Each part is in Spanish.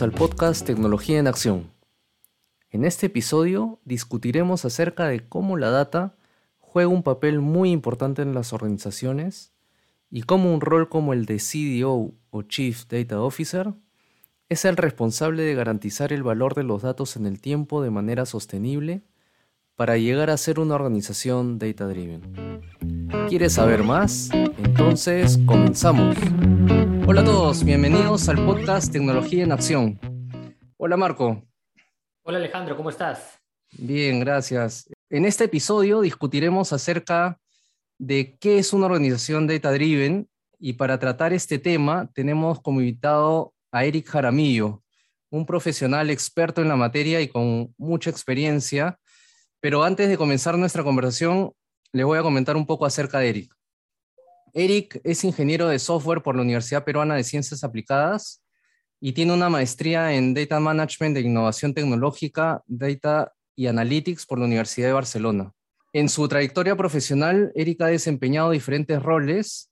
Al podcast Tecnología en Acción. En este episodio discutiremos acerca de cómo la data juega un papel muy importante en las organizaciones y cómo un rol como el de CDO o Chief Data Officer es el responsable de garantizar el valor de los datos en el tiempo de manera sostenible para llegar a ser una organización data driven. ¿Quieres saber más? Entonces comenzamos. Hola a todos, bienvenidos al podcast Tecnología en Acción. Hola Marco. Hola Alejandro, ¿cómo estás? Bien, gracias. En este episodio discutiremos acerca de qué es una organización data driven y para tratar este tema tenemos como invitado a Eric Jaramillo, un profesional experto en la materia y con mucha experiencia. Pero antes de comenzar nuestra conversación, le voy a comentar un poco acerca de Eric. Eric es ingeniero de software por la Universidad Peruana de Ciencias Aplicadas y tiene una maestría en Data Management e Innovación Tecnológica, Data y Analytics por la Universidad de Barcelona. En su trayectoria profesional, Eric ha desempeñado diferentes roles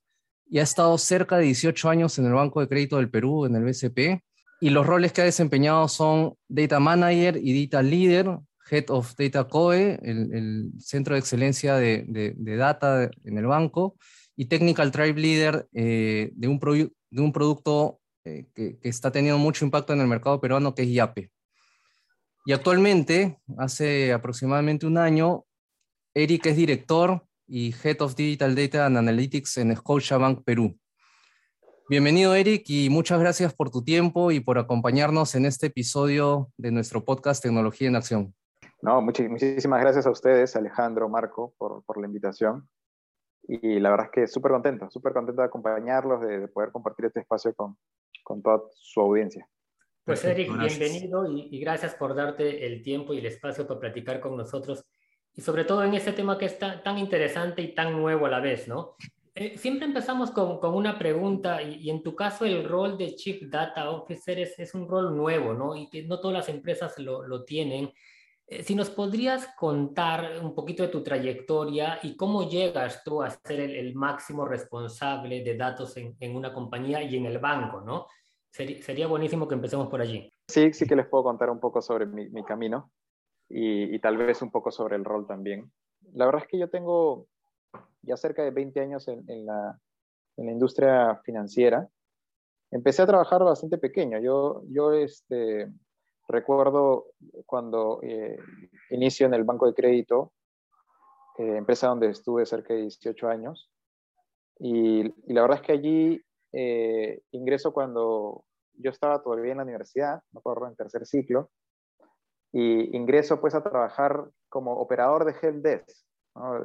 y ha estado cerca de 18 años en el Banco de Crédito del Perú, en el BCP, y los roles que ha desempeñado son Data Manager y Data Leader, Head of Data COE, el, Centro de Excelencia de, de Data en el banco, y Technical Tribe Leader eh, de, un de un producto eh, que, está teniendo mucho impacto en el mercado peruano, que es YAPE. Y actualmente, hace aproximadamente un año, Eric es director y Head of Digital Data and Analytics en Scotiabank Perú. Bienvenido Eric y muchas gracias por tu tiempo y por acompañarnos en este episodio de nuestro podcast Tecnología en Acción. No, muchísimas gracias a ustedes, Alejandro, Marco, por, por la invitación y la verdad es que súper contento, súper contento de acompañarlos, de, poder compartir este espacio con, con toda su audiencia. Pues Eric, bienvenido y, gracias por darte el tiempo y el espacio para platicar con nosotros y sobre todo en este tema que es tan, interesante y tan nuevo a la vez, ¿no? Eh, siempre empezamos con, con una pregunta y, y, en tu caso el rol de Chief Data Officer es, es, un rol nuevo, ¿no? Y que no todas las empresas lo, lo tienen. Eh, si nos podrías contar un poquito de tu trayectoria y cómo llegas tú a ser el, máximo responsable de datos en, una compañía y en el banco, ¿no? Sería, buenísimo que empecemos por allí. Sí, sí que les puedo contar un poco sobre mi, camino y, tal vez un poco sobre el rol también. La verdad es que yo tengo ya cerca de 20 años en, la, en la, industria financiera. Empecé a trabajar bastante pequeño. Yo, yo este, Recuerdo cuando eh, inicio en el banco de crédito, eh, empresa donde estuve cerca de 18 años, y, la verdad es que allí eh, ingreso cuando yo estaba todavía en la universidad, me acuerdo, en tercer ciclo, y ingreso pues a trabajar como operador de help desk.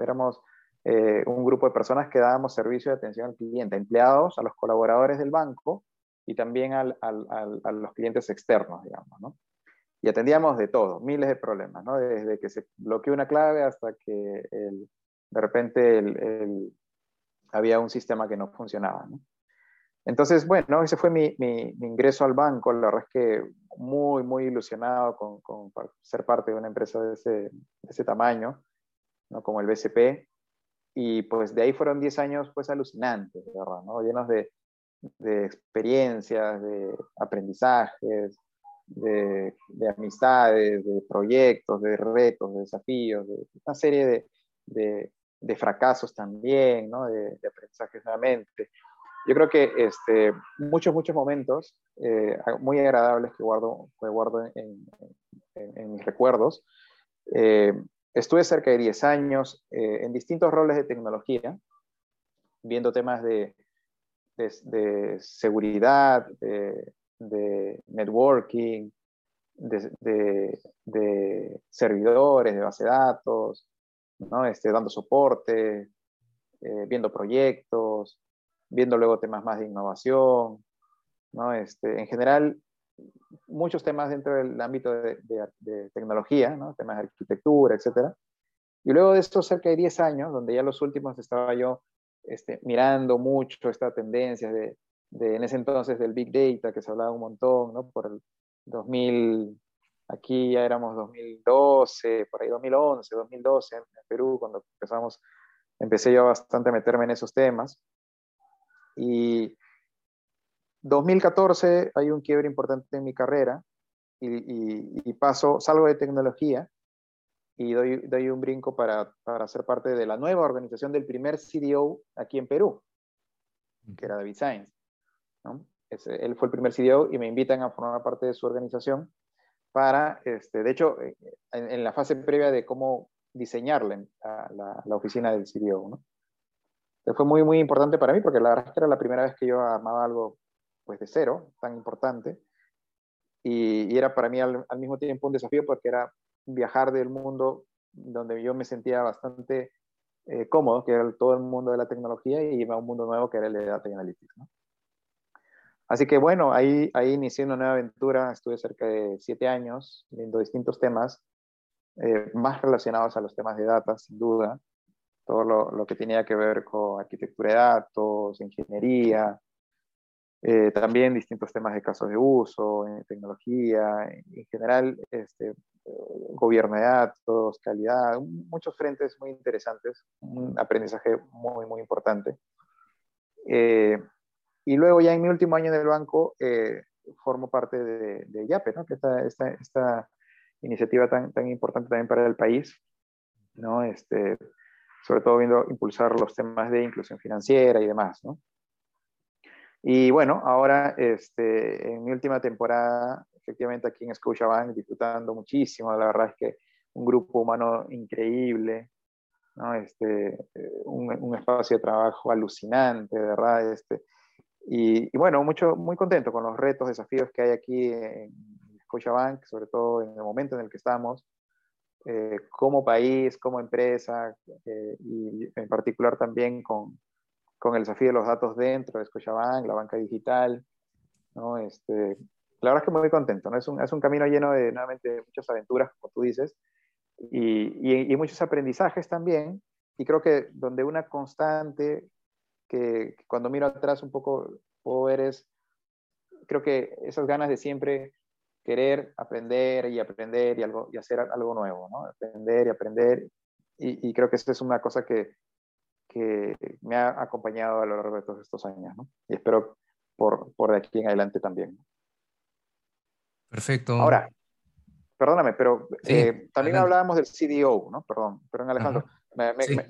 Éramos eh, un grupo de personas que dábamos servicio de atención al cliente, empleados, a los colaboradores del banco y también al, al, a los clientes externos, digamos. ¿no? Y atendíamos de todo, miles de problemas, ¿no? desde que se bloqueó una clave hasta que de repente el, había un sistema que no funcionaba. ¿no? Entonces, bueno, ese fue mi, mi, ingreso al banco. La verdad es que muy, muy ilusionado con, con ser parte de una empresa de ese, de ese tamaño, ¿no? como el BCP. Y pues de ahí fueron 10 años pues alucinantes, ¿verdad? ¿no? llenos de, de experiencias, de aprendizajes, de, amistades, de proyectos, de retos, de desafíos, de una serie de, de, fracasos también, ¿no? de, aprendizajes nuevamente. Yo creo que este, muchos, muchos momentos eh, muy agradables que guardo, que guardo en, en, mis recuerdos. Eh, estuve cerca de 10 años eh, en distintos roles de tecnología, viendo temas de, de, seguridad, de, de networking, de, servidores, de base de datos, ¿no? este, dando soporte, eh, viendo proyectos, viendo luego temas más de innovación, ¿no? este, en general, muchos temas dentro del ámbito de, tecnología, ¿no? temas de arquitectura, etc. Y luego de estos cerca de 10 años, donde ya los últimos estaba yo este, mirando mucho esta tendencia de, en ese entonces del Big Data, que se hablaba un montón, ¿no? Por el 2000, aquí ya éramos 2012, por ahí 2011, 2012 en, Perú, cuando empezamos, empecé yo bastante a meterme en esos temas. Y 2014 hay un quiebre importante en mi carrera y, paso, salgo de tecnología y doy, doy un brinco para, para, ser parte de la nueva organización del primer CDO aquí en Perú, que era David Sainz. Él fue el primer CDO y me invitan a formar parte de su organización para, este, de hecho, eh, en, la fase previa de cómo diseñarle la, oficina del CDO. ¿no? fue muy, muy importante para mí porque la verdad es que era la primera vez que yo armaba algo pues, de cero, tan importante. Y, era para mí al, mismo tiempo un desafío porque era viajar del mundo donde yo me sentía bastante eh, cómodo, que era todo el mundo de la tecnología, y irme a un mundo nuevo que era el de Data Analytics. ¿no? Así que bueno, ahí, ahí inicié una nueva aventura, estuve cerca de siete años viendo distintos temas, eh, más relacionados a los temas de data, sin duda, todo lo, lo, que tenía que ver con arquitectura de datos, ingeniería, eh, también distintos temas de casos de uso, en tecnología, en general, este, gobierno de datos, calidad, muchos frentes muy interesantes, un aprendizaje muy, muy importante. Eh, y luego ya en mi último año en el banco eh, formo parte de, de ¿no? que esta, esta, esta iniciativa tan, tan importante también para el país, ¿no? este, sobre todo viendo impulsar los temas de inclusión financiera y demás. ¿no? Y bueno, ahora este, en mi última temporada, efectivamente aquí en Scotiabank, disfrutando muchísimo, la verdad es que un grupo humano increíble, ¿no? este, un, un, espacio de trabajo alucinante, de verdad, este, y, bueno, mucho, muy contento con los retos, desafíos que hay aquí en Scotiabank, sobre todo en el momento en el que estamos, eh, como país, como empresa, eh, y en particular también con, con, el desafío de los datos dentro de Scotiabank, la banca digital. ¿no? Este, la verdad es que muy contento, ¿no? es, un, es un camino lleno de nuevamente muchas aventuras, como tú dices, y, y, y muchos aprendizajes también. Y creo que donde una constante que, cuando miro atrás un poco puedo ver es, creo que esas ganas de siempre querer aprender y aprender y, algo, y hacer algo nuevo, ¿no? Aprender y aprender. Y, creo que eso es una cosa que, que, me ha acompañado a lo largo de todos estos años, ¿no? Y espero por, por de aquí en adelante también. Perfecto. Ahora, perdóname, pero eh, también hablábamos del CDO, ¿no? Perdón, perdón Alejandro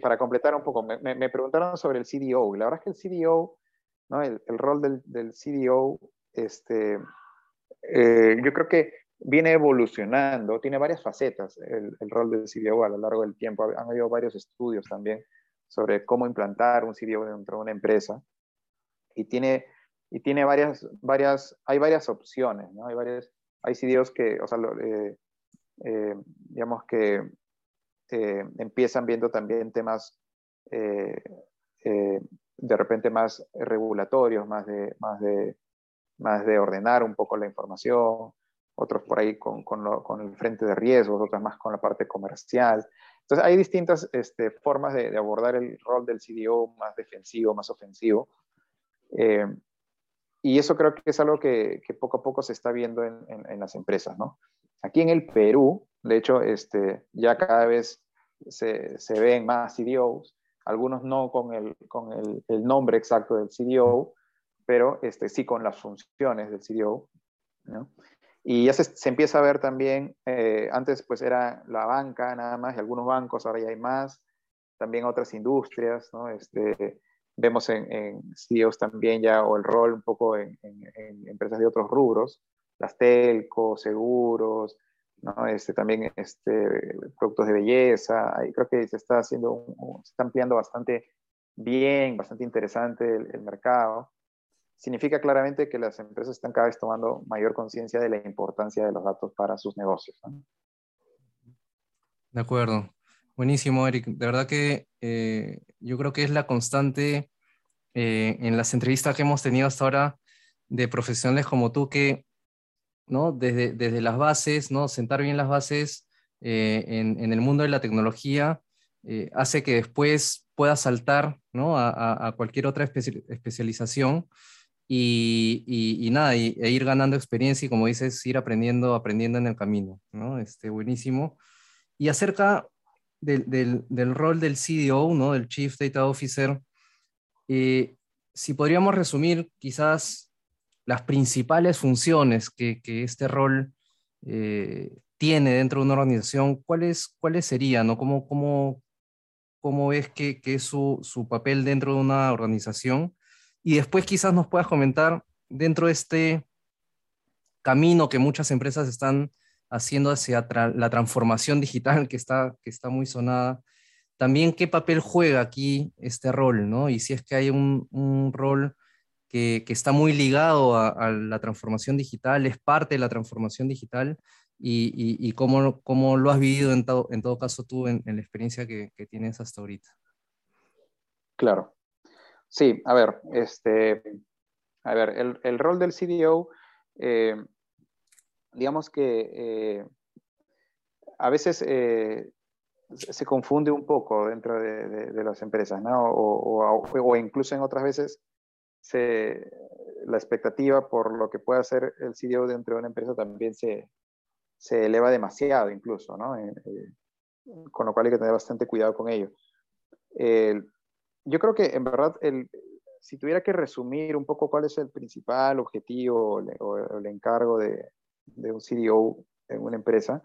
para completar un poco, me, preguntaron sobre el CDO. La verdad es que el CDO, ¿no? el, el rol del, del, CDO, este, eh, yo creo que viene evolucionando, tiene varias facetas el, el, rol del CDO a lo largo del tiempo. Han habido varios estudios también sobre cómo implantar un CDO dentro de una empresa y tiene, y tiene varias, varias, hay varias opciones, ¿no? Hay, varias, hay CDOs que, o sea, eh, eh, digamos que eh, empiezan viendo también temas eh, eh, de repente más regulatorios, más de, más, de, más de ordenar un poco la información, otros por ahí con, con, el frente de riesgos, otros más con la parte comercial. Entonces hay distintas este, formas de, abordar el rol del CDO, más defensivo, más ofensivo. y eso creo que es algo que, poco a poco se está viendo en, en, en las empresas, ¿no? Aquí en el Perú, de hecho, este, ya cada vez se, se ven más CDOs, algunos no con el, con el, el nombre exacto del CDO, pero este, sí con las funciones del CDO. ¿no? Y ya se, se, empieza a ver también, eh, antes pues era la banca nada más y algunos bancos, ahora ya hay más, también otras industrias, ¿no? Este, vemos en, en también ya, o el rol un poco en, en, en empresas de otros rubros, las telcos, seguros, ¿no? Este, también este, productos de belleza, ahí creo que se está haciendo, se está ampliando bastante bien, bastante interesante el, mercado. Significa claramente que las empresas están cada vez tomando mayor conciencia de la importancia de los datos para sus negocios. De acuerdo. Buenísimo, Eric. De verdad que eh, yo creo que es la constante eh, en las entrevistas que hemos tenido hasta ahora de profesionales como tú que ¿no? Desde, desde las bases, ¿no? Sentar bien las bases eh, en, en, el mundo de la tecnología eh, hace que después pueda saltar, ¿no? A, a, cualquier otra especialización y, y, y nada, y, e ir ganando experiencia y como dices, ir aprendiendo, aprendiendo en el camino, ¿no? Este, buenísimo. Y acerca del, del, del rol del CDO, ¿no? Del Chief Data Officer, eh, si podríamos resumir quizás las principales funciones que, este rol eh, tiene dentro de una organización, ¿cuáles, cuáles serían? ¿no? ¿Cómo, cómo, cómo ves que, es su, su, papel dentro de una organización? Y después quizás nos puedas comentar dentro de este camino que muchas empresas están haciendo hacia la transformación digital que está, que está muy sonada, también qué papel juega aquí este rol, ¿no? Y si es que hay un rol que, está muy ligado a, la transformación digital, es parte de la transformación digital, y, cómo, cómo, lo has vivido en, todo, en todo caso tú en, la experiencia que, que, tienes hasta ahorita. Claro. Sí, a ver, este, a ver, el, el rol del CDO, eh, digamos que eh, a veces eh, se confunde un poco dentro de, las empresas, ¿no? O, incluso en otras veces se, la expectativa por lo que pueda hacer el CDO dentro de una empresa también se, se eleva demasiado incluso, ¿no? Eh, con lo cual hay que tener bastante cuidado con ello. yo creo que en verdad el, si tuviera que resumir un poco cuál es el principal objetivo o el encargo de, de un CDO en una empresa,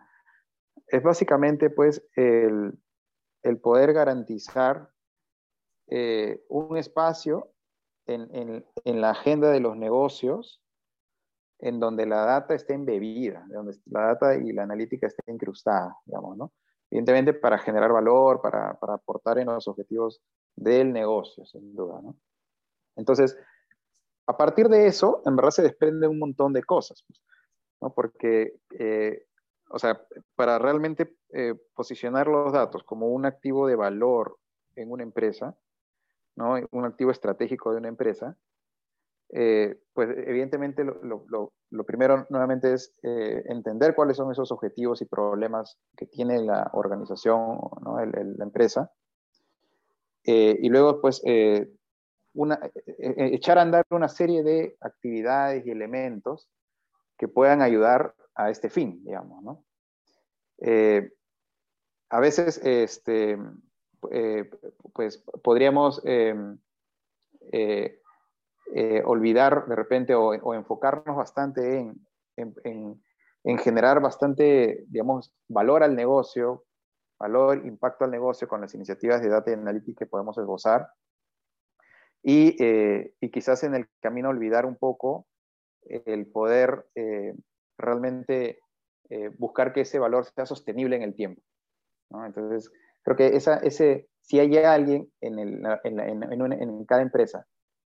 es básicamente pues el, el poder garantizar eh, un espacio en, en, en, la agenda de los negocios en donde la data esté embebida, donde la data y la analítica esté incrustada, digamos, ¿no? Evidentemente para generar valor, para, para aportar en los objetivos del negocio, sin duda, ¿no? Entonces, a partir de eso, en verdad se desprende un montón de cosas. ¿no? Porque, eh, o sea, para realmente eh, posicionar los datos como un activo de valor en una empresa, ¿no? Un activo estratégico de una empresa, eh, pues evidentemente lo, primero nuevamente es entender cuáles son esos objetivos y problemas que tiene la organización, ¿no? la empresa, y luego pues echar a andar una serie de actividades y elementos que puedan ayudar a este fin, digamos, ¿no? Eh, a veces, este, eh, pues podríamos em, eh, olvidar de repente o, enfocarnos bastante en, en, generar bastante, digamos, valor al negocio, valor, impacto al negocio con las iniciativas de Data Analytics que podemos esbozar. Y, y, quizás en el camino olvidar un poco el poder eh, realmente eh, buscar que ese valor sea sostenible en el tiempo. Entonces, creo que ese, si hay alguien en, cada empresa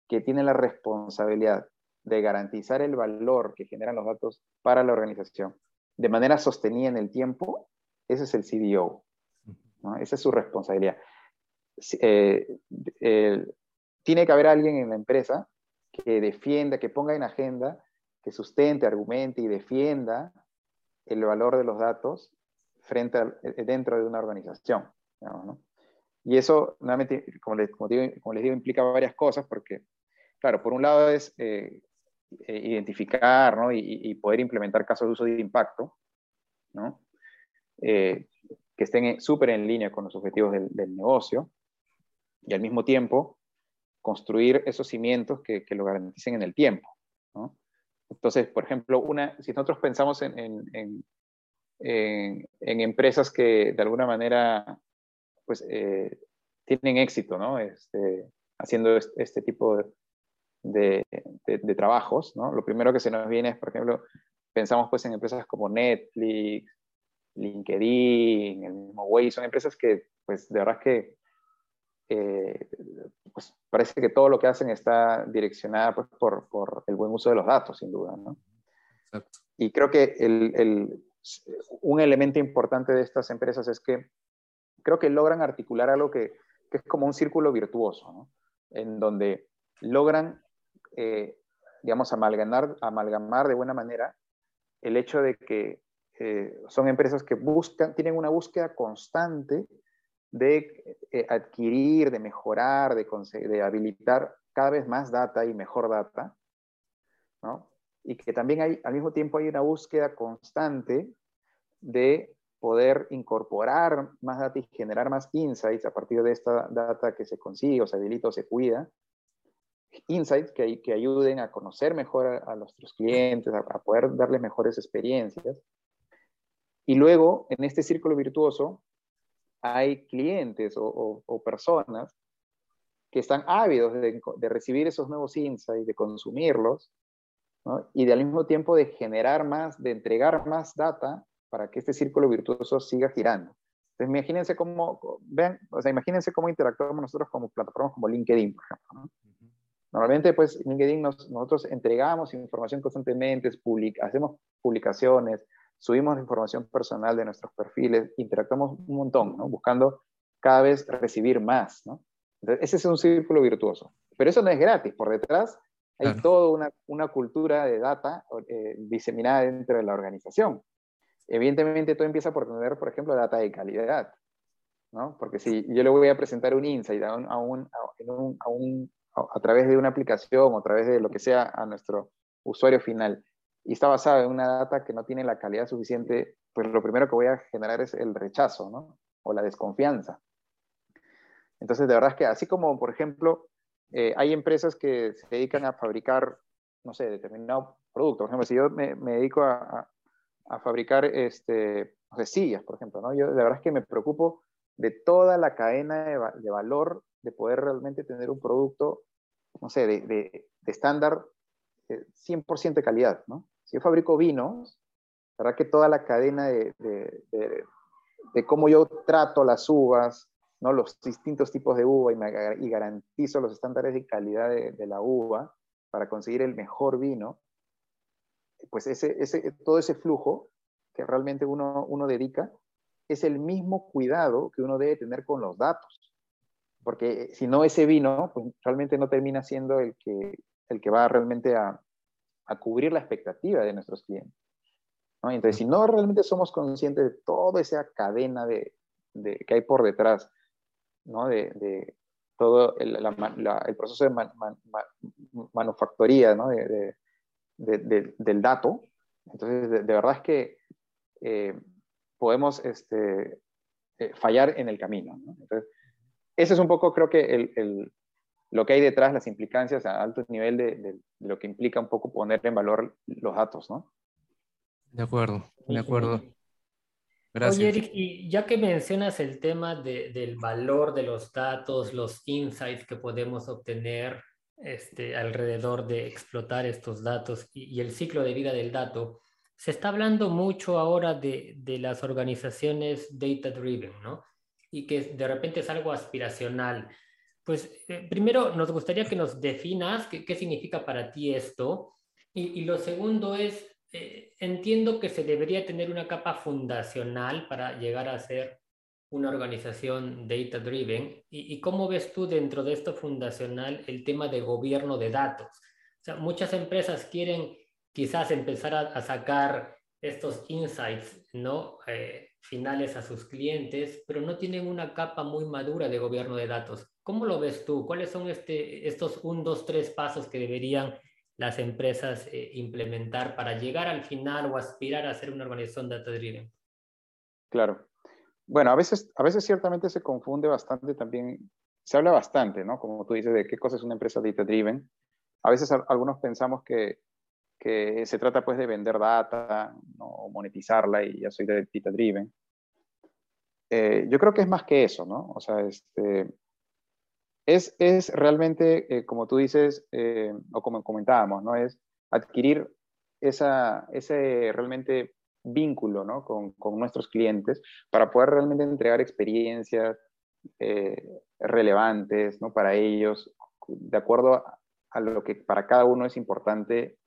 que tiene la responsabilidad de garantizar el valor que generan los datos para la organización de manera sostenida en el tiempo, ese es el CDO. Esa es su responsabilidad. Eh, tiene que haber alguien en la empresa que defienda, que ponga en agenda, que sustente, argumente y defienda el valor de los datos frente eh, dentro de una organización. Y eso, nuevamente, como les, digo, implica varias cosas, porque, claro, por un lado es eh, eh, identificar y, poder implementar casos de uso de impacto, que estén súper en línea con los objetivos del, negocio, y al mismo tiempo construir esos cimientos que, lo garanticen en el tiempo. Entonces, por ejemplo, una, si nosotros pensamos en, en, empresas que de alguna manera pues, eh, tienen éxito ¿no? este, haciendo este, tipo de, de, trabajos, ¿no? lo primero que se nos viene es, por ejemplo, pensamos pues, en empresas como Netflix, LinkedIn, el mismo Way, son empresas que pues, de verdad que eh, pues parece que todo lo que hacen está direccionada pues, por, por, el buen uso de los datos, sin duda. ¿no? Y creo que el, el, un elemento importante de estas empresas es que creo que logran articular algo que, que es como un círculo virtuoso, en donde logran, eh, digamos, amalgamar, amalgamar de buena manera el hecho de que eh, son empresas que buscan, tienen una búsqueda constante de eh, adquirir, de mejorar, de, de, habilitar cada vez más data y mejor data, ¿no? Y que también hay, al mismo tiempo hay una búsqueda constante de poder incorporar más data y generar más insights a partir de esta data que se consigue o se habilita o se cuida insights que, que ayuden a conocer mejor a, nuestros clientes, a, poder darles mejores experiencias. Y luego, en este círculo virtuoso, hay clientes o, personas que están ávidos de, recibir esos nuevos insights, de consumirlos, y de al mismo tiempo de generar más, de entregar más data para que este círculo virtuoso siga girando. Entonces, imagínense cómo, vean, o sea, imagínense cómo interactuamos nosotros como plataformas como LinkedIn, por ejemplo. Normalmente, pues, LinkedIn nosotros entregamos información constantemente, hacemos publicaciones, subimos información personal de nuestros perfiles, interactuamos un montón, ¿no? Buscando cada vez recibir más, ¿no? Entonces, ese es un círculo virtuoso. Pero eso no es gratis. Por detrás hay toda una, una, cultura de data eh, diseminada dentro de la organización. Evidentemente, todo empieza por tener, por ejemplo, data de calidad. ¿no? Porque si yo le voy a presentar un insight a, un, a, un, a, través de una aplicación o a través de lo que sea a nuestro usuario final y está basado en una data que no tiene la calidad suficiente, pues lo primero que voy a generar es el rechazo ¿no? o la desconfianza. Entonces, de verdad es que así como, por ejemplo, eh, hay empresas que se dedican a fabricar, no sé, determinado producto. Por ejemplo, si yo me, me dedico a, a, fabricar este, sillas, por ejemplo, ¿no? Yo de verdad es que me preocupo de toda la cadena de, valor de poder realmente tener un producto, no sé, de, de, estándar 100% eh, de calidad, ¿no? Si yo fabrico vinos, ¿verdad que toda la cadena de, de, cómo yo trato las uvas, ¿no? los distintos tipos de uva y, y garantizo los estándares de calidad de, la uva para conseguir el mejor vino, pues ese, ese, todo ese flujo que realmente uno, uno dedica es el mismo cuidado que uno debe tener con los datos. Porque si no, ese vino pues, realmente no termina siendo el que, el que va realmente a, a cubrir la expectativa de nuestros clientes. ¿no? Entonces, si no realmente somos conscientes de toda esa cadena de, de que hay por detrás, ¿no? de, de todo el, proceso de manufactoría ¿no? de, del dato, entonces de, verdad es que eh, podemos este, eh, fallar en el camino. ¿no? Entonces, ese es un poco, creo que, el, el, lo que hay detrás, las implicancias a alto nivel de, de, lo que implica un poco poner en valor los datos, ¿no? De acuerdo, de acuerdo. Gracias. Oye, Eric, y ya que mencionas el tema de, del valor de los datos, los insights que podemos obtener este, alrededor de explotar estos datos y, y, el ciclo de vida del dato, se está hablando mucho ahora de, de las organizaciones data-driven, ¿no? Y que de repente es algo aspiracional. Pues eh, primero nos gustaría que nos definas qué, qué significa para ti esto. Y, y lo segundo es, eh, entiendo que se debería tener una capa fundacional para llegar a ser una organización data driven. ¿Y, ¿Y, cómo ves tú dentro de esto fundacional el tema de gobierno de datos? O sea, muchas empresas quieren quizás empezar a, a sacar estos insights ¿no? Eh, finales a sus clientes, pero no tienen una capa muy madura de gobierno de datos. ¿Cómo lo ves tú? ¿Cuáles son este, estos un, dos, tres pasos que deberían las empresas eh, implementar para llegar al final o aspirar a ser una organización data driven? Claro. Bueno, a veces, a veces ciertamente se confunde bastante también, se habla bastante, ¿no? Como tú dices, de qué cosa es una empresa data driven. A veces algunos pensamos que, que se trata pues de vender data ¿no? monetizarla y ya soy data driven. Eh, yo creo que es más que eso, ¿no? O sea, este, es, es realmente, eh, como tú dices, eh, o como comentábamos, ¿no? Es adquirir esa, ese realmente vínculo ¿no? con, nuestros clientes para poder realmente entregar experiencias eh, relevantes ¿no? para ellos, de acuerdo a, lo que para cada uno es importante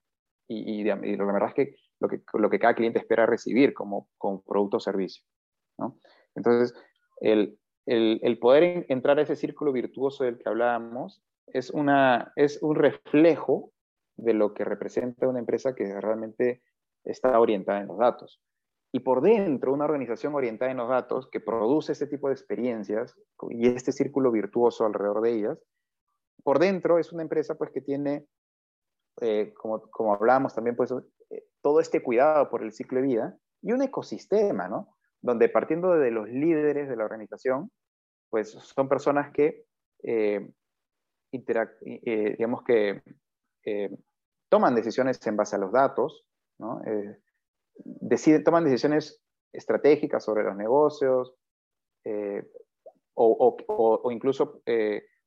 y, y, la verdad es que lo, que cada cliente espera recibir como, como producto o servicio. ¿no? Entonces, el, el, poder entrar a ese círculo virtuoso del que hablábamos es, una, es un reflejo de lo que representa una empresa que realmente está orientada en los datos. Y por dentro, una organización orientada en los datos que produce este tipo de experiencias y este círculo virtuoso alrededor de ellas, por dentro es una empresa pues que tiene, eh, como, como hablábamos también, pues eh, todo este cuidado por el ciclo de vida y un ecosistema, ¿no? donde partiendo de los líderes de la organización, pues son personas que eh, eh, digamos que toman decisiones en base a los datos, ¿no? deciden, toman decisiones estratégicas sobre los negocios, o, o, incluso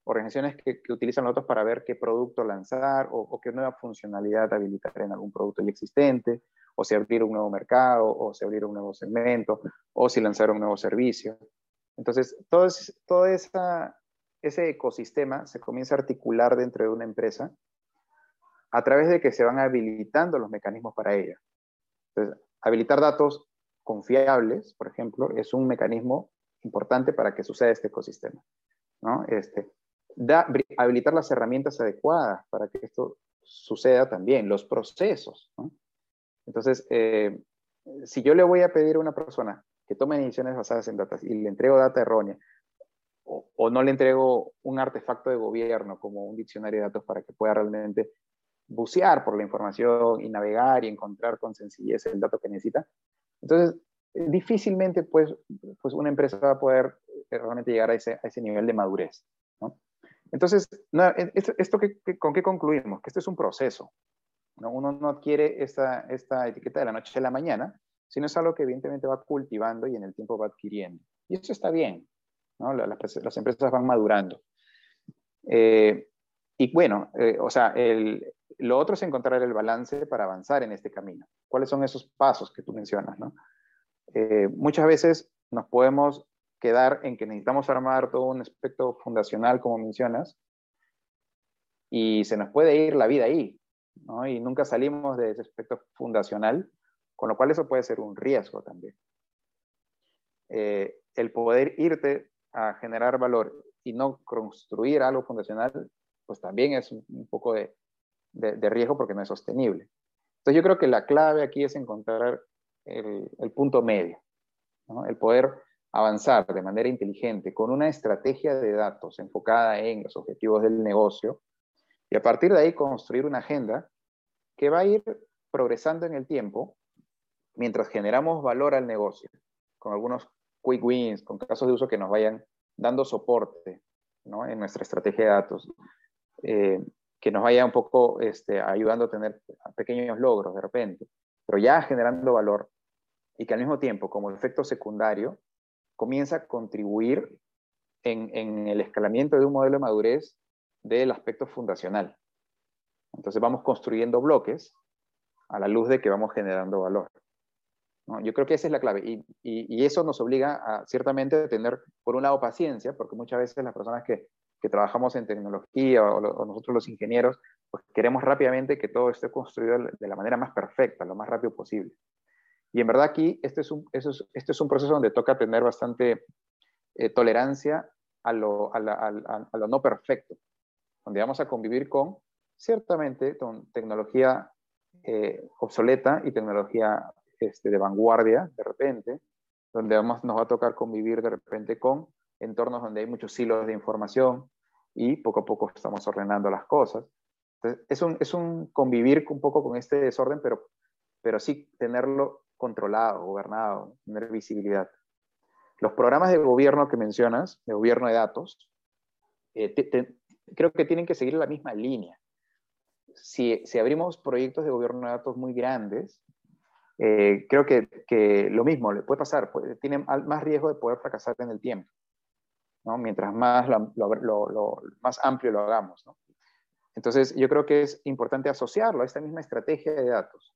organizaciones que, utilizan los datos para ver qué producto lanzar o, qué nueva funcionalidad habilitar en algún producto ya existente, o si abrir un nuevo mercado, o si abrir un nuevo segmento, o si lanzar un nuevo servicio. Entonces, todo, ese ecosistema se comienza a articular dentro de una empresa a través de que se van habilitando los mecanismos para ella. Entonces, habilitar datos confiables, por ejemplo, es un mecanismo importante para que suceda este ecosistema. Este, habilitar las herramientas adecuadas para que esto suceda también, los procesos. Entonces, eh, si yo le voy a pedir a una persona que tome decisiones basadas en datos y le entrego data errónea, o, no le entrego un artefacto de gobierno como un diccionario de datos para que pueda realmente bucear por la información y navegar y encontrar con sencillez el dato que necesita, entonces difícilmente pues, pues una empresa va a poder eh, realmente llegar a ese, a ese nivel de madurez. ¿no? Entonces, e, ¿esto, con qué concluimos? Que esto es un proceso. Uno no adquiere esta, esta etiqueta de la noche a la mañana, sino es algo que evidentemente va cultivando y en el tiempo va adquiriendo. Y eso está bien. ¿no? Las, empresas van madurando. Eh, y bueno, eh, o sea, el, lo otro es encontrar el balance para avanzar en este camino. ¿Cuáles son esos pasos que tú mencionas? ¿no? Eh, muchas veces nos podemos quedar en que necesitamos armar todo un aspecto fundacional, como mencionas, y se nos puede ir la vida ahí. Y nunca salimos de ese aspecto fundacional, con lo cual eso puede ser un riesgo también. Eh, el poder irte a generar valor y no construir algo fundacional, pues también es un, poco de, de, riesgo porque no es sostenible. Entonces yo creo que la clave aquí es encontrar el, punto medio, el poder avanzar de manera inteligente con una estrategia de datos enfocada en los objetivos del negocio y a partir de ahí construir una agenda que va a ir progresando en el tiempo mientras generamos valor al negocio, con algunos quick wins, con casos de uso que nos vayan dando soporte en nuestra estrategia de datos, eh, que nos vaya un poco este, ayudando a tener pequeños logros de repente, pero ya generando valor y que al mismo tiempo, como efecto secundario, comienza a contribuir en, el escalamiento de un modelo de madurez del aspecto fundacional. Entonces vamos construyendo bloques a la luz de que vamos generando valor. Yo creo que esa es la clave y, eso nos obliga a ciertamente tener, por un lado, paciencia, porque muchas veces las personas que, trabajamos en tecnología o, nosotros los ingenieros, pues queremos rápidamente que todo esté construido de la manera más perfecta, lo más rápido posible. Y en verdad aquí este es un, este es un proceso donde toca tener bastante eh, tolerancia a lo, a, lo, no perfecto, donde vamos a convivir con, ciertamente, con tecnología eh, obsoleta y tecnología este, de vanguardia, de repente, donde vamos, nos va a tocar convivir de repente con entornos donde hay muchos hilos de información y poco a poco estamos ordenando las cosas. Entonces, es un, es un convivir un poco con este desorden, pero, pero sí tenerlo controlado, gobernado, tener visibilidad. Los programas de gobierno que mencionas, de gobierno de datos, eh, creo que tienen que seguir la misma línea. Si, si abrimos proyectos de gobierno de datos muy grandes, eh, creo que, que, lo mismo le puede pasar, tiene más riesgo de poder fracasar en el tiempo, ¿no? mientras más, lo, más amplio lo hagamos. ¿no? Entonces, yo creo que es importante asociarlo a esta misma estrategia de datos.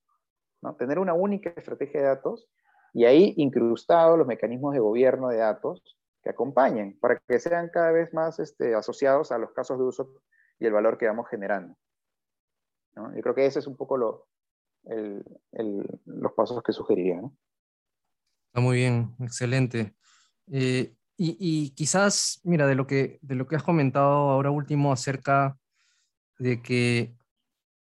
Tener una única estrategia de datos y ahí incrustados los mecanismos de gobierno de datos que acompañen para que sean cada vez más este, asociados a los casos de uso y el valor que vamos generando. Yo creo que ese es un poco lo, los pasos que sugeriría. Está muy bien, excelente. Eh, y, y, quizás, mira, de lo, que, de lo que has comentado ahora último acerca de que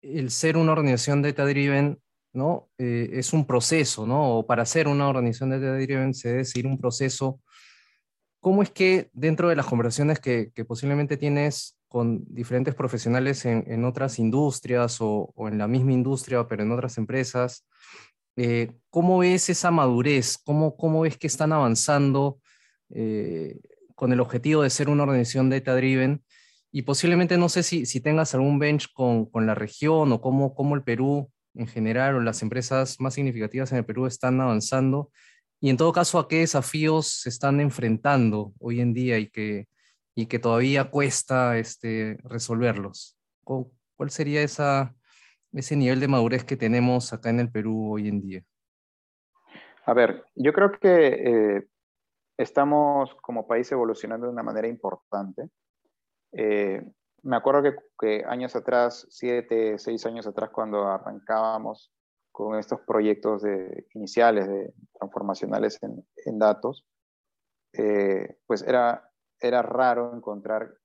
el ser una organización data-driven ¿no? Eh, es un proceso, ¿no? O para ser una organización de data driven se debe seguir un proceso. ¿Cómo es que dentro de las conversaciones que, posiblemente tienes con diferentes profesionales en, otras industrias o, en la misma industria, pero en otras empresas, eh, ¿cómo ves esa madurez? ¿Cómo, cómo ves que están avanzando eh, con el objetivo de ser una organización data driven? y posiblemente no sé si, si tengas algún bench con, con la región o cómo, cómo el Perú en general o las empresas más significativas en el Perú están avanzando y en todo caso a qué desafíos se están enfrentando hoy en día y que, y que todavía cuesta este, resolverlos. ¿Cuál sería esa, ese nivel de madurez que tenemos acá en el Perú hoy en día? A ver, yo creo que eh, estamos como país evolucionando de una manera importante. Eh, me acuerdo que, años atrás, siete, seis años atrás, cuando arrancábamos con estos proyectos de, iniciales de transformacionales en, datos, eh, pues era, era raro encontrar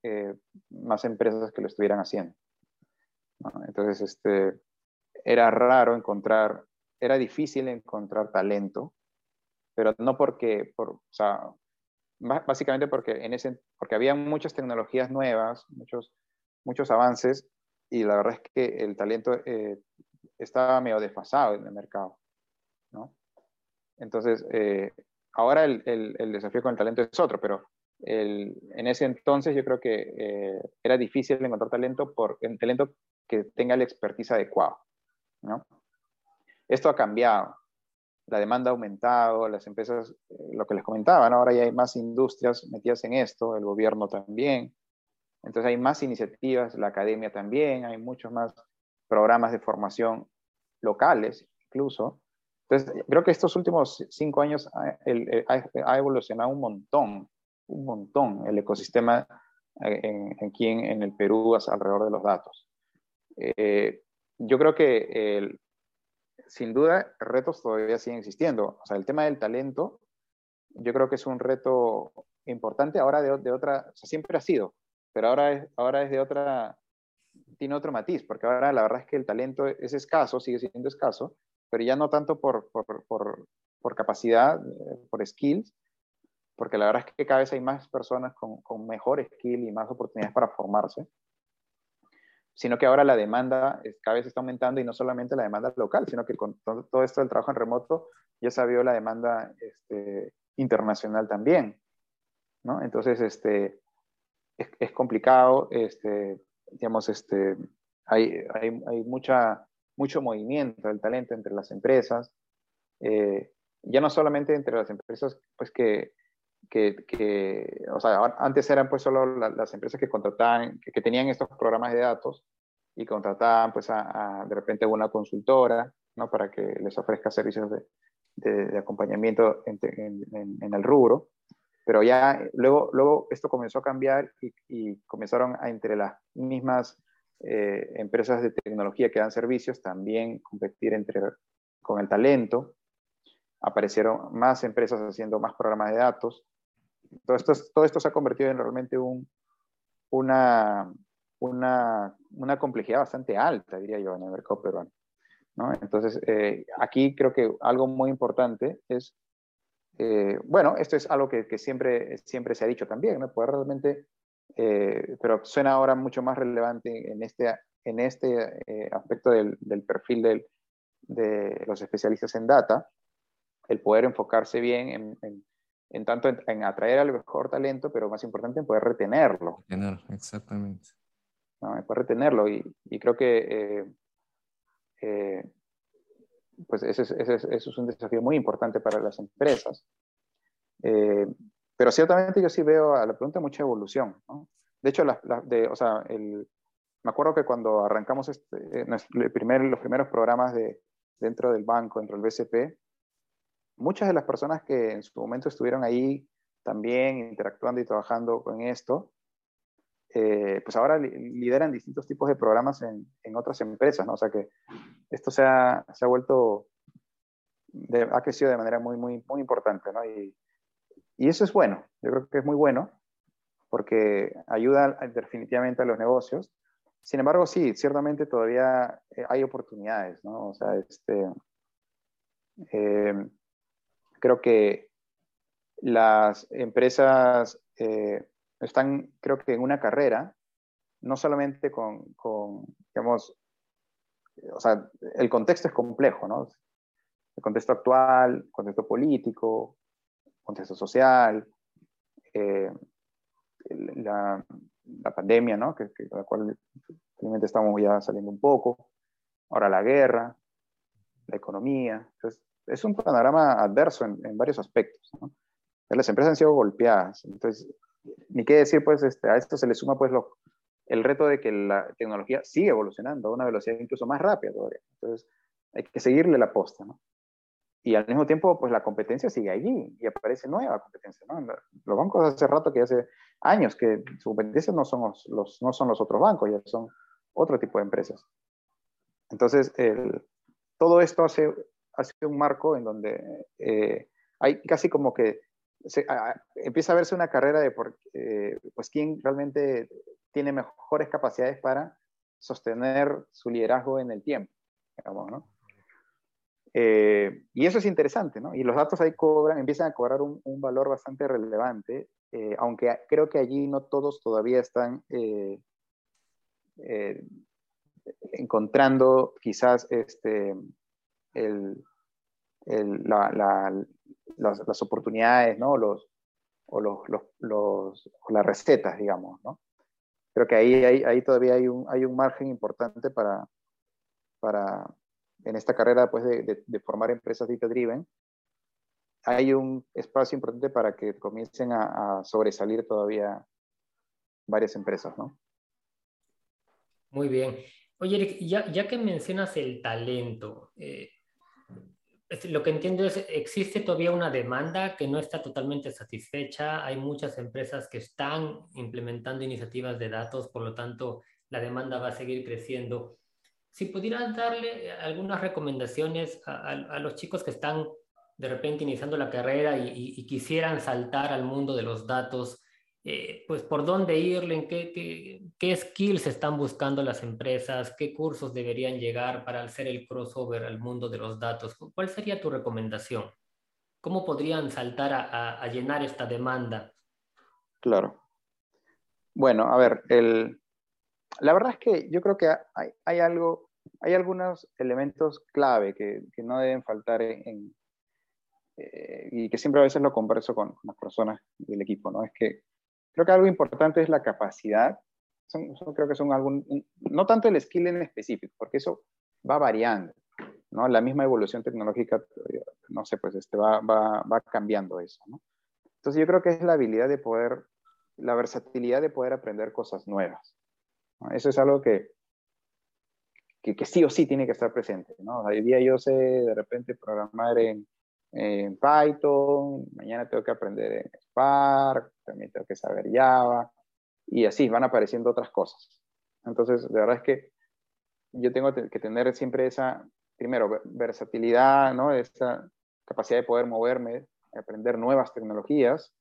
más empresas que lo estuvieran haciendo. Entonces, este, era raro encontrar, era difícil encontrar talento, pero no porque, por, o sea, básicamente porque, en ese, porque había muchas tecnologías nuevas, muchos, muchos avances, y la verdad es que el talento eh, estaba medio desfasado en el mercado, ¿no? Entonces, eh, ahora el, el, desafío con el talento es otro, pero el, en ese entonces yo creo que eh, era difícil encontrar talento por el talento que tenga la expertise adecuada. ¿no? Esto ha cambiado. La demanda ha aumentado, las empresas, eh, lo que les comentaba, ahora ya hay más industrias metidas en esto, el gobierno también. Entonces hay más iniciativas, la academia también, hay muchos más programas de formación locales incluso. Entonces, creo que estos últimos cinco años ha, evolucionado un montón, un montón el ecosistema eh, en, aquí en, el Perú alrededor de los datos. Eh, yo creo que sin duda retos todavía siguen existiendo. O sea, el tema del talento, yo creo que es un reto importante ahora de, de otra, o sea, siempre ha sido, pero ahora es, ahora es de otra, tiene otro matiz, porque ahora la verdad es que el talento es escaso, sigue siendo escaso, pero ya no tanto por, por, por, capacidad, eh, por skills, porque la verdad es que cada vez hay más personas con, con mejor skill y más oportunidades para formarse sino que ahora la demanda cada vez está aumentando y no solamente la demanda local, sino que con todo esto del trabajo en remoto ya se vio la demanda este, internacional también. ¿no? Entonces, este, es, complicado, este, digamos, este, hay, hay, hay, mucha, mucho movimiento del talento entre las empresas, eh, ya no solamente entre las empresas pues, que, que, que, o sea, antes eran pues solo las empresas que contrataban, que, tenían estos programas de datos y contrataban pues a, de repente una consultora, ¿no? Para que les ofrezca servicios de, de, acompañamiento en, en, el rubro. Pero ya luego, luego esto comenzó a cambiar y, y comenzaron a entre las mismas eh, empresas de tecnología que dan servicios también competir entre, con el talento. Aparecieron más empresas haciendo más programas de datos todo esto, todo esto se ha convertido en realmente un, una, una, una, complejidad bastante alta, diría yo, en el mercado peruano. ¿no? Entonces, eh, aquí creo que algo muy importante es, eh, bueno, esto es algo que, que, siempre, siempre se ha dicho también, ¿no? Poder realmente, eh, pero suena ahora mucho más relevante en este, en este aspecto del, del perfil del, de los especialistas en data, el poder enfocarse bien en, en en tanto en, atraer al mejor talento, pero más importante en poder retenerlo. Retener, exactamente. ¿no? En poder retenerlo y, y creo que eh, eh, pues ese, ese, eso es un desafío muy importante para las empresas. Eh, pero ciertamente yo sí veo a la pregunta mucha evolución. ¿no? De hecho, la, de, o sea, el, me acuerdo que cuando arrancamos este, el primer, los primeros programas de, dentro del banco, dentro del BCP, muchas de las personas que en su momento estuvieron ahí también interactuando y trabajando con esto, eh, pues ahora lideran distintos tipos de programas en, en, otras empresas, ¿no? O sea que esto se ha, se ha vuelto, ha crecido de manera muy, muy, muy importante, ¿no? Y, y, eso es bueno, yo creo que es muy bueno, porque ayuda definitivamente a los negocios. Sin embargo, sí, ciertamente todavía eh, hay oportunidades, ¿no? O sea, este, eh, creo que las empresas eh, están, creo que en una carrera, no solamente con, digamos, o sea, el contexto es complejo, ¿no? El contexto actual, contexto político, contexto social, eh, la pandemia, ¿no? Que, que, la cual realmente estamos ya saliendo un poco, ahora la guerra, la economía, entonces es un panorama adverso en, en varios aspectos, ¿no? Las empresas han sido golpeadas, entonces, ni qué decir, pues, este, a esto se le suma, pues, lo, el reto de que la tecnología sigue evolucionando a una velocidad incluso más rápida todavía. Entonces, hay que seguirle la posta, ¿no? Y al mismo tiempo, pues la competencia sigue allí y aparece nueva competencia, ¿no? Los bancos hace rato que hace años que su competencia no son los, no son los otros bancos, ya son otro tipo de empresas. Entonces, el, todo esto hace, hace un marco en donde eh, hay casi como que empieza a verse una carrera de por, eh, pues quién realmente tiene mejores capacidades para sostener su liderazgo en el tiempo. Eh, y eso es interesante, ¿no? Y los datos ahí cobran, empiezan a cobrar un, valor bastante relevante, aunque creo que allí no todos todavía están encontrando quizás este, las, oportunidades, ¿no? Los, o los, los, los, las recetas, digamos, ¿no? Creo que ahí, ahí, ahí todavía hay un, hay un margen importante para, para, en esta carrera pues, de, formar empresas data-driven, hay un espacio importante para que comiencen a, a, sobresalir todavía varias empresas, ¿no? Muy bien. Oye, Eric, ya, ya que mencionas el talento, eh, lo que entiendo es, existe todavía una demanda que no está totalmente satisfecha. Hay muchas empresas que están implementando iniciativas de datos, por lo tanto, la demanda va a seguir creciendo. Si pudieras darle algunas recomendaciones a, los chicos que están de repente iniciando la carrera y quisieran saltar al mundo de los datos, eh, pues por dónde irle, en qué, qué, skills están buscando las empresas, qué cursos deberían llegar para hacer el crossover al mundo de los datos. ¿Cuál sería tu recomendación? ¿Cómo podrían saltar a, a, llenar esta demanda? Claro. Bueno, a ver, el, la verdad es que yo creo que hay, hay algo, hay algunos elementos clave que, que no deben faltar en eh, y que siempre a veces lo converso con, con, las personas del equipo, ¿no? Es que creo que algo importante es la capacidad, son, son, creo que son algún, no tanto el skill en específico, porque eso va variando, ¿no? La misma evolución tecnológica, no sé, pues este va, va, va cambiando eso, ¿no? Entonces yo creo que es la habilidad de poder, la versatilidad de poder aprender cosas nuevas. ¿no? Eso es algo que, que, que, sí o sí tiene que estar presente, ¿no? Hoy día yo sé de repente programar en, en Python, mañana tengo que aprender en Spark, también tengo que saber Java, y así van apareciendo otras cosas. Entonces, de verdad es que yo tengo que tener siempre esa, primero, versatilidad, ¿no? Esa capacidad de poder moverme, aprender nuevas tecnologías.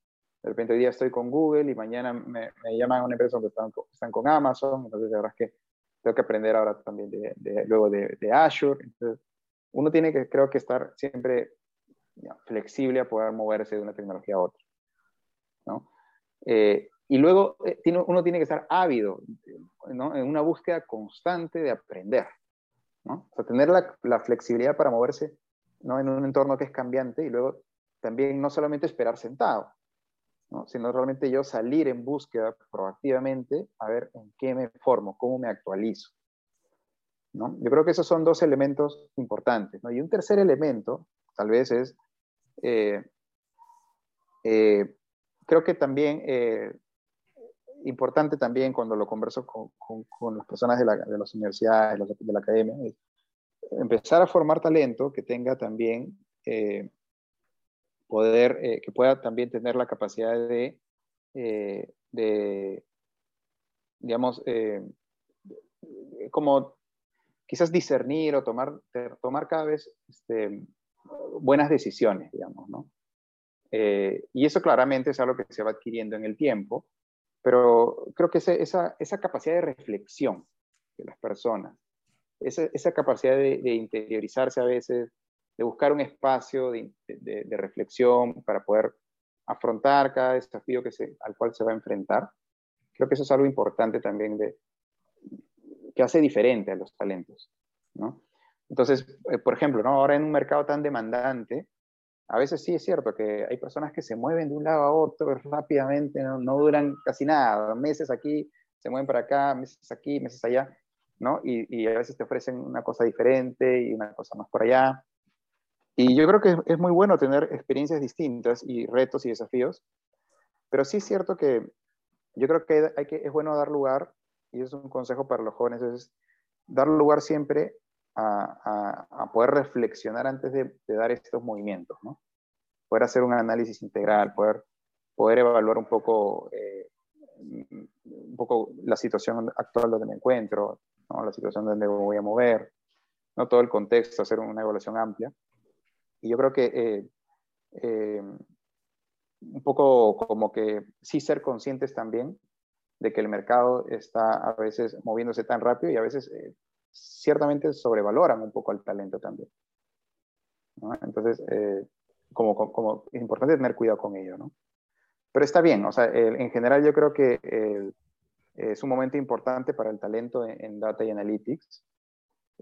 De repente hoy día estoy con Google y mañana me, me llaman a una empresa que están, están, con Amazon, entonces de verdad es que tengo que aprender ahora también de, de, luego de, de Azure. Entonces, uno tiene que, creo que estar siempre flexible a poder moverse de una tecnología a otra. ¿no? Eh, y luego eh, uno tiene que estar ávido ¿no? en una búsqueda constante de aprender. ¿no? O sea, tener la, la, flexibilidad para moverse ¿no? en un entorno que es cambiante y luego también no solamente esperar sentado, ¿no? sino realmente yo salir en búsqueda proactivamente a ver en qué me formo, cómo me actualizo. ¿no? Yo creo que esos son dos elementos importantes. ¿no? Y un tercer elemento, tal vez, es eh, eh, creo que también, eh, importante también cuando lo converso con, con, las personas de, la, de, las universidades, de la academia, es empezar a formar talento que tenga también eh, poder, que pueda también tener la capacidad de, de digamos, como quizás discernir o tomar, tomar cada vez este, buenas decisiones, digamos, ¿no? Eh, y eso claramente es algo que se va adquiriendo en el tiempo, pero creo que esa, capacidad de reflexión de las personas, esa, capacidad de, interiorizarse a veces, de buscar un espacio de, de, de, reflexión para poder afrontar cada desafío que se, al cual se va a enfrentar, creo que eso es algo importante también de, que hace diferente a los talentos, ¿no? Entonces, eh, por ejemplo, ¿no? ahora en un mercado tan demandante, a veces sí es cierto que hay personas que se mueven de un lado a otro rápidamente, no, no duran casi nada, meses aquí, se mueven para acá, meses aquí, meses allá, ¿no? Y, a veces te ofrecen una cosa diferente y una cosa más por allá. Y yo creo que es, muy bueno tener experiencias distintas y retos y desafíos, pero sí es cierto que yo creo que, hay que es bueno dar lugar, y es un consejo para los jóvenes, es dar lugar siempre a, poder reflexionar antes de, dar estos movimientos, ¿no? Poder hacer un análisis integral, poder, poder evaluar un poco, eh, un poco la situación actual donde me encuentro, ¿no? la situación donde me voy a mover, ¿no? todo el contexto, hacer una evaluación amplia. Y yo creo que eh, eh, un poco como que sí ser conscientes también de que el mercado está a veces moviéndose tan rápido y a veces ciertamente sobrevaloran un poco al talento también. Entonces, eh, como, como, es importante tener cuidado con ello, ¿no? Pero está bien, o sea, en general yo creo que es un momento importante para el talento en, Data y Analytics.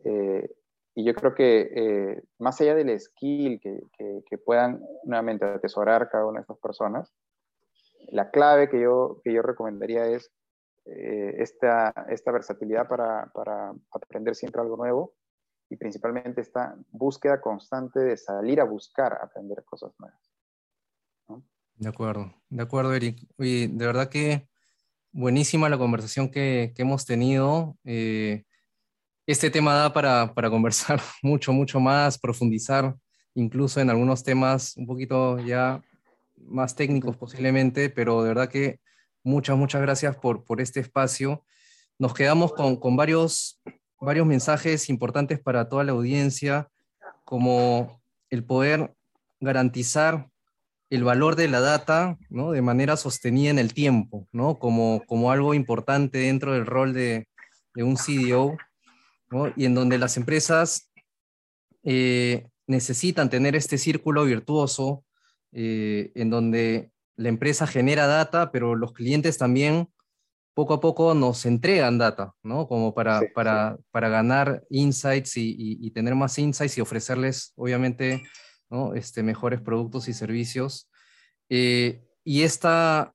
Eh, y yo creo que eh, más allá del skill que, que, puedan nuevamente atesorar cada una de estas personas, la clave que yo, que yo recomendaría es eh, esta, esta, versatilidad para, para, aprender siempre algo nuevo y principalmente esta búsqueda constante de salir a buscar aprender cosas nuevas. De acuerdo, de acuerdo, Eric. Y de verdad que buenísima la conversación que, que hemos tenido. Eh, este tema da para, para, conversar mucho, mucho más, profundizar incluso en algunos temas un poquito ya más técnicos posiblemente, pero de verdad que Muchas, muchas gracias por, por este espacio. Nos quedamos con, con varios, varios mensajes importantes para toda la audiencia, como el poder garantizar el valor de la data ¿no? de manera sostenida en el tiempo, ¿no? como, como algo importante dentro del rol de, de un CDO, ¿no? y en donde las empresas eh, necesitan tener este círculo virtuoso eh, en donde la empresa genera data, pero los clientes también poco a poco nos entregan data, ¿no? Como para, para, para ganar insights y, tener más insights y ofrecerles, obviamente, ¿no? este, mejores productos y servicios. Eh, y esta,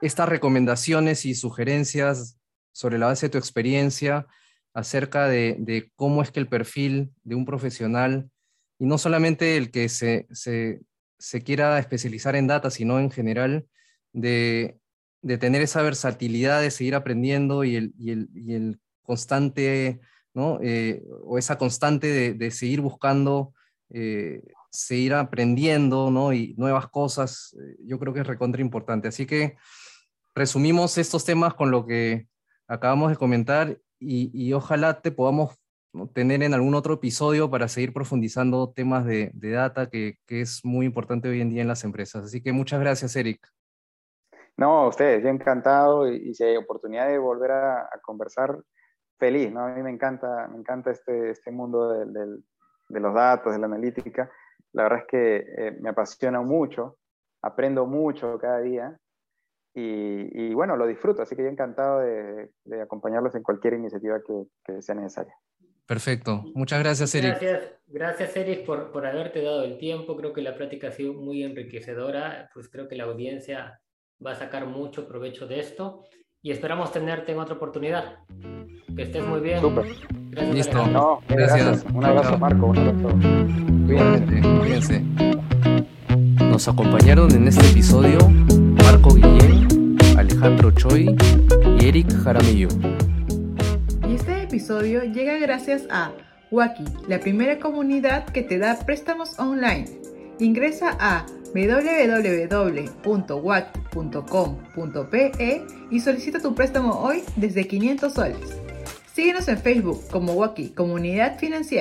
estas recomendaciones y sugerencias sobre la base de tu experiencia acerca de, de, cómo es que el perfil de un profesional, y no solamente el que se, se, se quiera especializar en data, sino en general de, tener esa versatilidad de seguir aprendiendo y el, el, constante, ¿no? Eh, o esa constante de, seguir buscando, eh, seguir aprendiendo, ¿no? Y nuevas cosas, eh, yo creo que es recontra importante. Así que resumimos estos temas con lo que acabamos de comentar y, y ojalá te podamos tener en algún otro episodio para seguir profundizando temas de, data que, es muy importante hoy en día en las empresas. Así que muchas gracias, Eric. No, a ustedes, yo encantado y, si hay oportunidad de volver a, conversar, feliz, ¿no? A mí me encanta, me encanta este, este mundo de los datos, de la analítica. La verdad es que eh, me apasiona mucho, aprendo mucho cada día y, bueno, lo disfruto, así que yo encantado de, acompañarlos en cualquier iniciativa que sea necesaria. Perfecto. Muchas gracias, Eric. Gracias, gracias Eric, por, por haberte dado el tiempo. Creo que la plática ha sido muy enriquecedora. Pues creo que la audiencia va a sacar mucho provecho de esto y esperamos tenerte en otra oportunidad. Que estés muy bien. Súper. Gracias, Listo. No, gracias. Un abrazo, Marco. Un abrazo. Cuídense, cuídense. Nos acompañaron en este episodio Marco Guillén, Alejandro Choi y Eric Jaramillo episodio llega gracias a Waki, la primera comunidad que te da préstamos online. Ingresa a www.waki.com.pe y solicita tu préstamo hoy desde 500 soles. Síguenos en Facebook como Waki Comunidad Financiera.